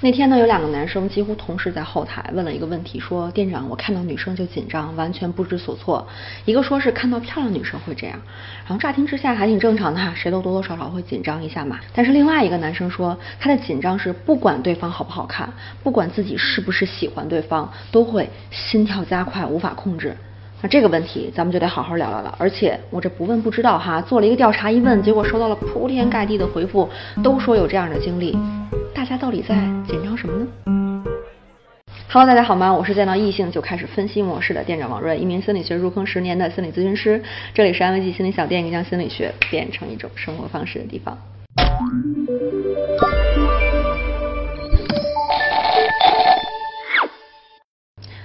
那天呢，有两个男生几乎同时在后台问了一个问题，说店长，我看到女生就紧张，完全不知所措。一个说是看到漂亮女生会这样，然后乍听之下还挺正常的哈，谁都多多少少会紧张一下嘛。但是另外一个男生说，他的紧张是不管对方好不好看，不管自己是不是喜欢对方，都会心跳加快，无法控制。那这个问题咱们就得好好聊聊了。而且我这不问不知道哈，做了一个调查，一问结果收到了铺天盖地的回复，都说有这样的经历。大家到底在紧张什么呢？Hello，大家好吗？我是见到异性就开始分析模式的店长王瑞，一名心理学入坑十年的心理咨询师。这里是安慰剂心理小店，一个将心理学变成一种生活方式的地方。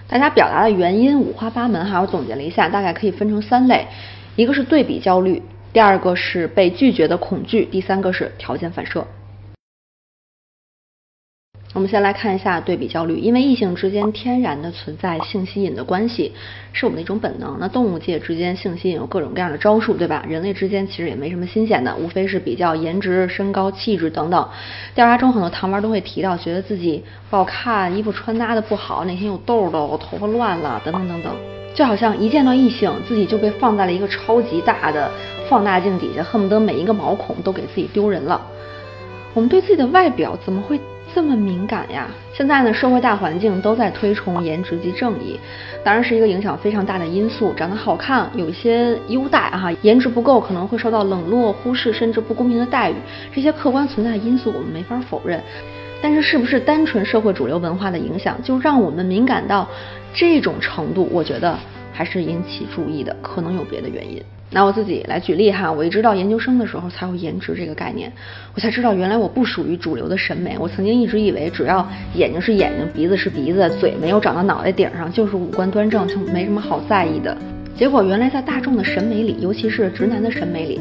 大家表达的原因五花八门哈，我总结了一下，大概可以分成三类：一个是对比焦虑，第二个是被拒绝的恐惧，第三个是条件反射。我们先来看一下对比焦虑，因为异性之间天然的存在性吸引的关系，是我们的一种本能。那动物界之间性吸引有各种各样的招数，对吧？人类之间其实也没什么新鲜的，无非是比较颜值、身高、气质等等。调查中很多糖丸都会提到，觉得自己不好看，衣服穿搭的不好，哪天有痘痘，头发乱了，等等等等。就好像一见到异性，自己就被放在了一个超级大的放大镜底下，恨不得每一个毛孔都给自己丢人了。我们对自己的外表怎么会？这么敏感呀！现在呢，社会大环境都在推崇颜值即正义，当然是一个影响非常大的因素。长得好看有一些优待哈，颜值不够可能会受到冷落、忽视，甚至不公平的待遇。这些客观存在的因素我们没法否认。但是，是不是单纯社会主流文化的影响，就让我们敏感到这种程度？我觉得还是引起注意的，可能有别的原因。拿我自己来举例哈，我一直到研究生的时候才有颜值这个概念，我才知道原来我不属于主流的审美。我曾经一直以为只要眼睛是眼睛，鼻子是鼻子，嘴没有长到脑袋顶上，就是五官端正，就没什么好在意的。结果原来在大众的审美里，尤其是直男的审美里，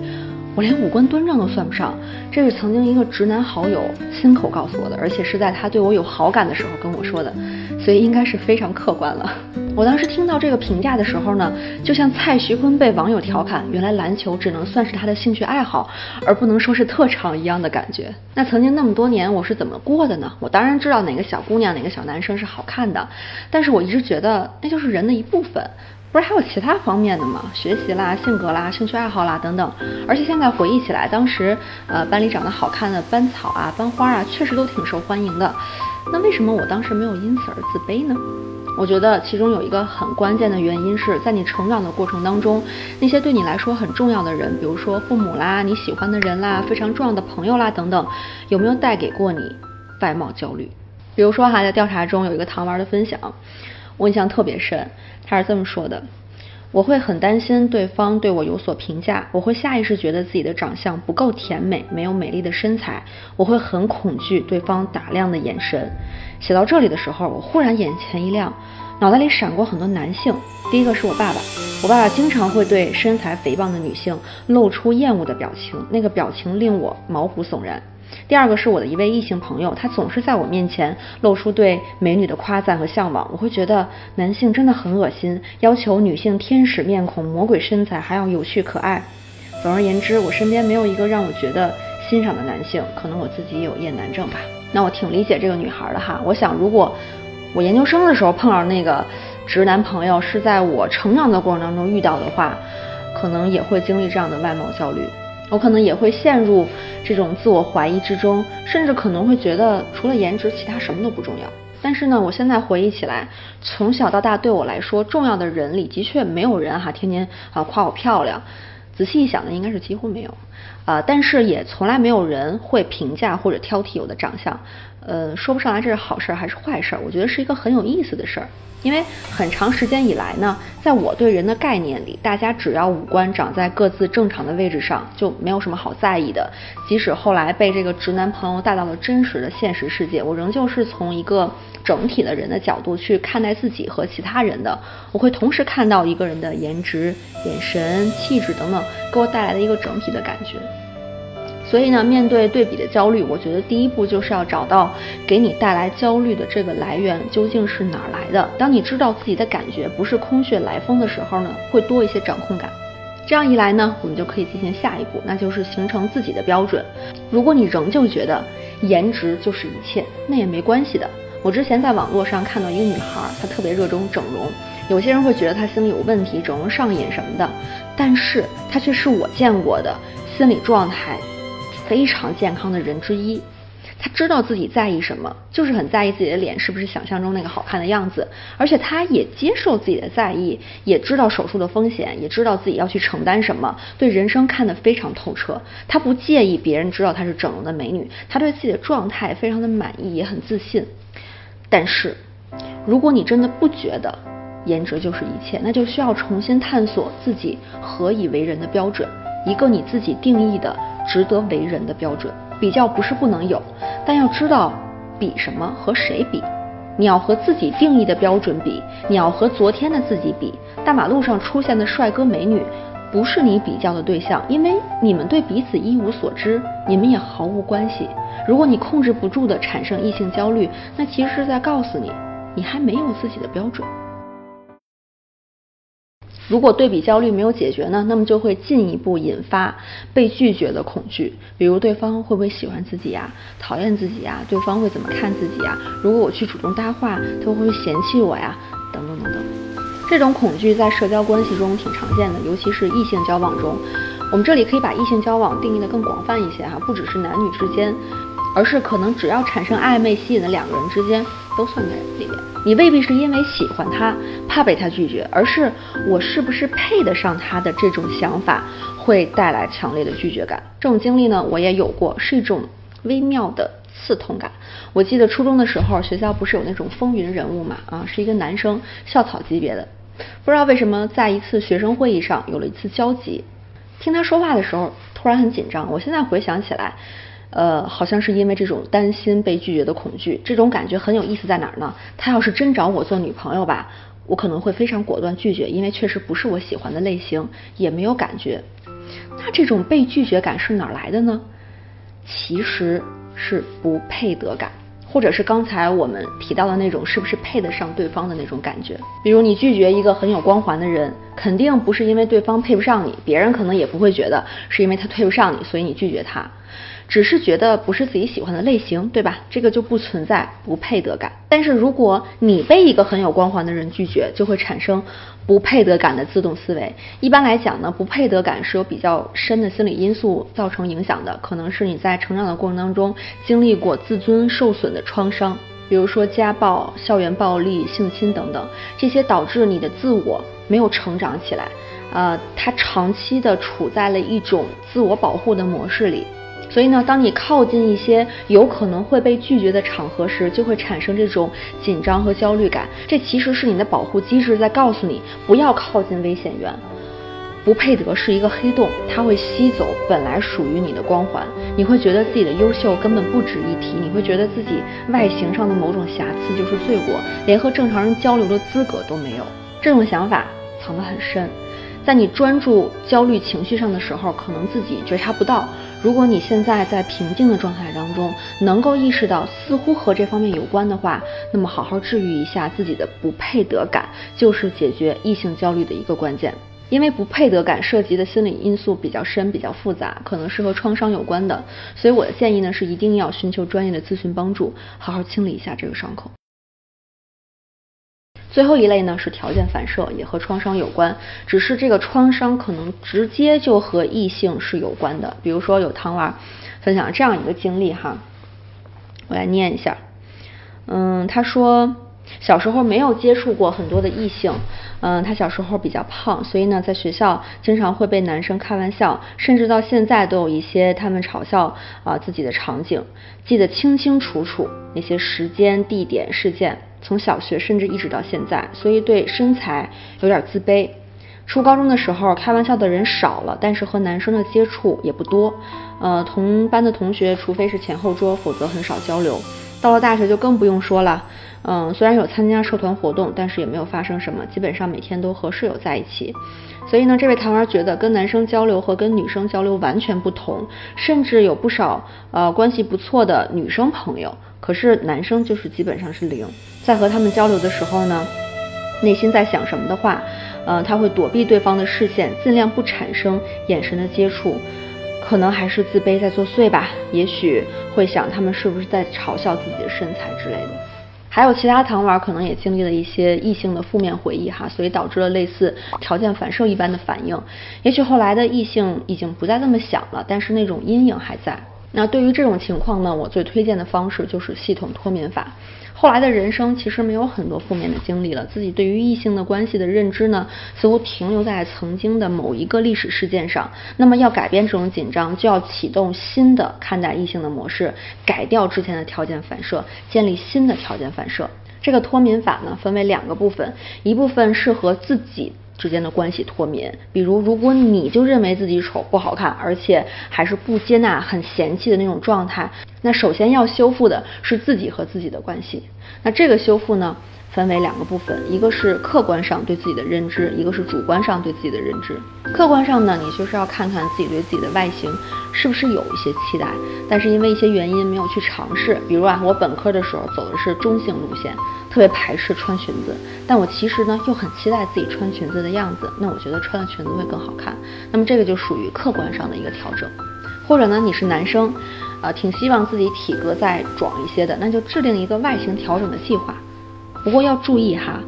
我连五官端正都算不上。这是曾经一个直男好友亲口告诉我的，而且是在他对我有好感的时候跟我说的，所以应该是非常客观了。我当时听到这个评价的时候呢，就像蔡徐坤被网友调侃，原来篮球只能算是他的兴趣爱好，而不能说是特长一样的感觉。那曾经那么多年我是怎么过的呢？我当然知道哪个小姑娘、哪个小男生是好看的，但是我一直觉得那就是人的一部分，不是还有其他方面的吗？学习啦、性格啦、兴趣爱好啦等等。而且现在回忆起来，当时呃班里长得好看的班草啊、班花啊，确实都挺受欢迎的。那为什么我当时没有因此而自卑呢？我觉得其中有一个很关键的原因是在你成长的过程当中，那些对你来说很重要的人，比如说父母啦、你喜欢的人啦、非常重要的朋友啦等等，有没有带给过你外貌焦虑？比如说哈，在调查中有一个糖丸的分享，我印象特别深，他是这么说的。我会很担心对方对我有所评价，我会下意识觉得自己的长相不够甜美，没有美丽的身材，我会很恐惧对方打量的眼神。写到这里的时候，我忽然眼前一亮，脑袋里闪过很多男性。第一个是我爸爸，我爸爸经常会对身材肥胖的女性露出厌恶的表情，那个表情令我毛骨悚然。第二个是我的一位异性朋友，他总是在我面前露出对美女的夸赞和向往，我会觉得男性真的很恶心，要求女性天使面孔、魔鬼身材还要有趣可爱。总而言之，我身边没有一个让我觉得欣赏的男性，可能我自己也有厌男症吧。那我挺理解这个女孩的哈，我想如果我研究生的时候碰到那个直男朋友是在我成长的过程当中遇到的话，可能也会经历这样的外貌焦虑。我可能也会陷入这种自我怀疑之中，甚至可能会觉得除了颜值，其他什么都不重要。但是呢，我现在回忆起来，从小到大对我来说重要的人里，的确没有人哈天天啊夸我漂亮。仔细一想呢，应该是几乎没有。啊，但是也从来没有人会评价或者挑剔我的长相。呃，说不上来这是好事还是坏事，我觉得是一个很有意思的事儿。因为很长时间以来呢，在我对人的概念里，大家只要五官长在各自正常的位置上，就没有什么好在意的。即使后来被这个直男朋友带到了真实的现实世界，我仍旧是从一个整体的人的角度去看待自己和其他人的。我会同时看到一个人的颜值、眼神、气质等等，给我带来的一个整体的感觉。所以呢，面对对比的焦虑，我觉得第一步就是要找到给你带来焦虑的这个来源究竟是哪儿来的。当你知道自己的感觉不是空穴来风的时候呢，会多一些掌控感。这样一来呢，我们就可以进行下一步，那就是形成自己的标准。如果你仍旧觉得颜值就是一切，那也没关系的。我之前在网络上看到一个女孩，她特别热衷整容，有些人会觉得她心里有问题，整容上瘾什么的，但是她却是我见过的心理状态非常健康的人之一。他知道自己在意什么，就是很在意自己的脸是不是想象中那个好看的样子，而且他也接受自己的在意，也知道手术的风险，也知道自己要去承担什么，对人生看得非常透彻。他不介意别人知道她是整容的美女，他对自己的状态非常的满意，也很自信。但是，如果你真的不觉得颜值就是一切，那就需要重新探索自己何以为人的标准，一个你自己定义的值得为人的标准。比较不是不能有，但要知道比什么和谁比。你要和自己定义的标准比，你要和昨天的自己比。大马路上出现的帅哥美女不是你比较的对象，因为你们对彼此一无所知，你们也毫无关系。如果你控制不住的产生异性焦虑，那其实是在告诉你，你还没有自己的标准。如果对比焦虑没有解决呢，那么就会进一步引发被拒绝的恐惧，比如对方会不会喜欢自己呀，讨厌自己呀，对方会怎么看自己呀？如果我去主动搭话，他会不会嫌弃我呀？等等等等。这种恐惧在社交关系中挺常见的，尤其是异性交往中。我们这里可以把异性交往定义的更广泛一些哈，不只是男女之间，而是可能只要产生暧昧吸引的两个人之间。都算在里面。你未必是因为喜欢他，怕被他拒绝，而是我是不是配得上他的这种想法，会带来强烈的拒绝感。这种经历呢，我也有过，是一种微妙的刺痛感。我记得初中的时候，学校不是有那种风云人物嘛？啊，是一个男生，校草级别的。不知道为什么，在一次学生会议上有了一次交集，听他说话的时候，突然很紧张。我现在回想起来。呃，好像是因为这种担心被拒绝的恐惧，这种感觉很有意思在哪儿呢？他要是真找我做女朋友吧，我可能会非常果断拒绝，因为确实不是我喜欢的类型，也没有感觉。那这种被拒绝感是哪儿来的呢？其实是不配得感，或者是刚才我们提到的那种是不是配得上对方的那种感觉。比如你拒绝一个很有光环的人，肯定不是因为对方配不上你，别人可能也不会觉得是因为他配不上你，所以你拒绝他。只是觉得不是自己喜欢的类型，对吧？这个就不存在不配得感。但是如果你被一个很有光环的人拒绝，就会产生不配得感的自动思维。一般来讲呢，不配得感是有比较深的心理因素造成影响的，可能是你在成长的过程当中经历过自尊受损的创伤，比如说家暴、校园暴力、性侵等等，这些导致你的自我没有成长起来，呃，它长期的处在了一种自我保护的模式里。所以呢，当你靠近一些有可能会被拒绝的场合时，就会产生这种紧张和焦虑感。这其实是你的保护机制在告诉你不要靠近危险源。不配得是一个黑洞，它会吸走本来属于你的光环。你会觉得自己的优秀根本不值一提，你会觉得自己外形上的某种瑕疵就是罪过，连和正常人交流的资格都没有。这种想法藏得很深，在你专注焦虑情绪上的时候，可能自己觉察不到。如果你现在在平静的状态当中，能够意识到似乎和这方面有关的话，那么好好治愈一下自己的不配得感，就是解决异性焦虑的一个关键。因为不配得感涉及的心理因素比较深、比较复杂，可能是和创伤有关的，所以我的建议呢是一定要寻求专业的咨询帮助，好好清理一下这个伤口。最后一类呢是条件反射，也和创伤有关，只是这个创伤可能直接就和异性是有关的。比如说有糖娃分享这样一个经历哈，我来念一下。嗯，他说小时候没有接触过很多的异性，嗯，他小时候比较胖，所以呢在学校经常会被男生开玩笑，甚至到现在都有一些他们嘲笑啊自己的场景，记得清清楚楚那些时间、地点、事件。从小学甚至一直到现在，所以对身材有点自卑。初高中的时候，开玩笑的人少了，但是和男生的接触也不多。呃，同班的同学，除非是前后桌，否则很少交流。到了大学就更不用说了。嗯，虽然有参加社团活动，但是也没有发生什么，基本上每天都和室友在一起。所以呢，这位糖娃觉得跟男生交流和跟女生交流完全不同，甚至有不少呃关系不错的女生朋友。可是男生就是基本上是零，在和他们交流的时候呢，内心在想什么的话，呃，他会躲避对方的视线，尽量不产生眼神的接触，可能还是自卑在作祟吧，也许会想他们是不是在嘲笑自己的身材之类的。还有其他糖丸可能也经历了一些异性的负面回忆哈，所以导致了类似条件反射一般的反应。也许后来的异性已经不再这么想了，但是那种阴影还在。那对于这种情况呢，我最推荐的方式就是系统脱敏法。后来的人生其实没有很多负面的经历了，自己对于异性的关系的认知呢，似乎停留在曾经的某一个历史事件上。那么要改变这种紧张，就要启动新的看待异性的模式，改掉之前的条件反射，建立新的条件反射。这个脱敏法呢，分为两个部分，一部分适合自己。之间的关系脱敏，比如如果你就认为自己丑不好看，而且还是不接纳、很嫌弃的那种状态，那首先要修复的是自己和自己的关系。那这个修复呢，分为两个部分，一个是客观上对自己的认知，一个是主观上对自己的认知。客观上呢，你就是要看看自己对自己的外形是不是有一些期待，但是因为一些原因没有去尝试。比如啊，我本科的时候走的是中性路线。特别排斥穿裙子，但我其实呢又很期待自己穿裙子的样子。那我觉得穿了裙子会更好看。那么这个就属于客观上的一个调整。或者呢，你是男生，啊，挺希望自己体格再壮一些的，那就制定一个外形调整的计划。不过要注意哈，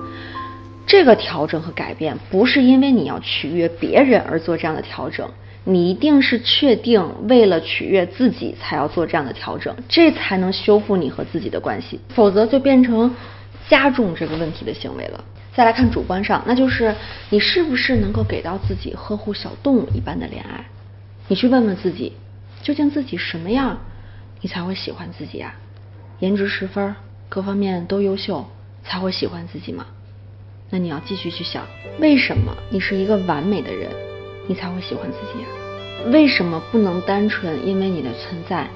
这个调整和改变不是因为你要取悦别人而做这样的调整，你一定是确定为了取悦自己才要做这样的调整，这才能修复你和自己的关系，否则就变成。加重这个问题的行为了。再来看主观上，那就是你是不是能够给到自己呵护小动物一般的恋爱？你去问问自己，究竟自己什么样，你才会喜欢自己啊？颜值十分，各方面都优秀，才会喜欢自己吗？那你要继续去想，为什么你是一个完美的人，你才会喜欢自己啊？为什么不能单纯因为你的存在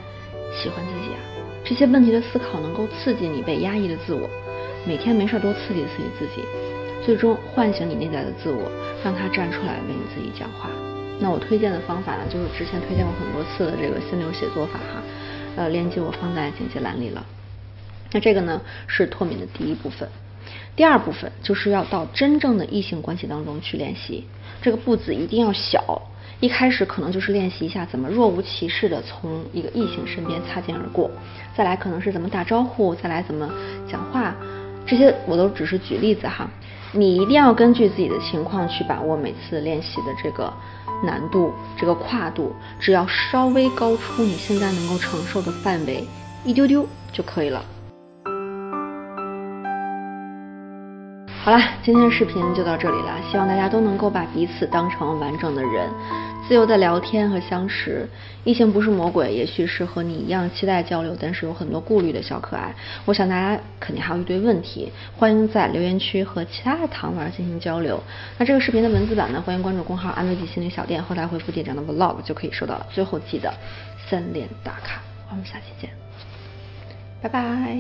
喜欢自己啊？这些问题的思考能够刺激你被压抑的自我。每天没事多刺激刺激自己，最终唤醒你内在的自我，让他站出来为你自己讲话。那我推荐的方法呢，就是之前推荐过很多次的这个心流写作法哈，呃，链接我放在简介栏里了。那这个呢是脱敏的第一部分，第二部分就是要到真正的异性关系当中去练习，这个步子一定要小。一开始可能就是练习一下怎么若无其事的从一个异性身边擦肩而过，再来可能是怎么打招呼，再来怎么讲话。这些我都只是举例子哈，你一定要根据自己的情况去把握每次练习的这个难度、这个跨度，只要稍微高出你现在能够承受的范围一丢丢就可以了。好了，今天的视频就到这里了，希望大家都能够把彼此当成完整的人。自由的聊天和相识，异性不是魔鬼，也许是和你一样期待交流，但是有很多顾虑的小可爱。我想大家肯定还有一堆问题，欢迎在留言区和其他的糖丸进行交流。那这个视频的文字版呢，欢迎关注公号安慰剂心理小店，后台回复店长的 vlog 就可以收到了。最后记得三连打卡，我们下期见，拜拜。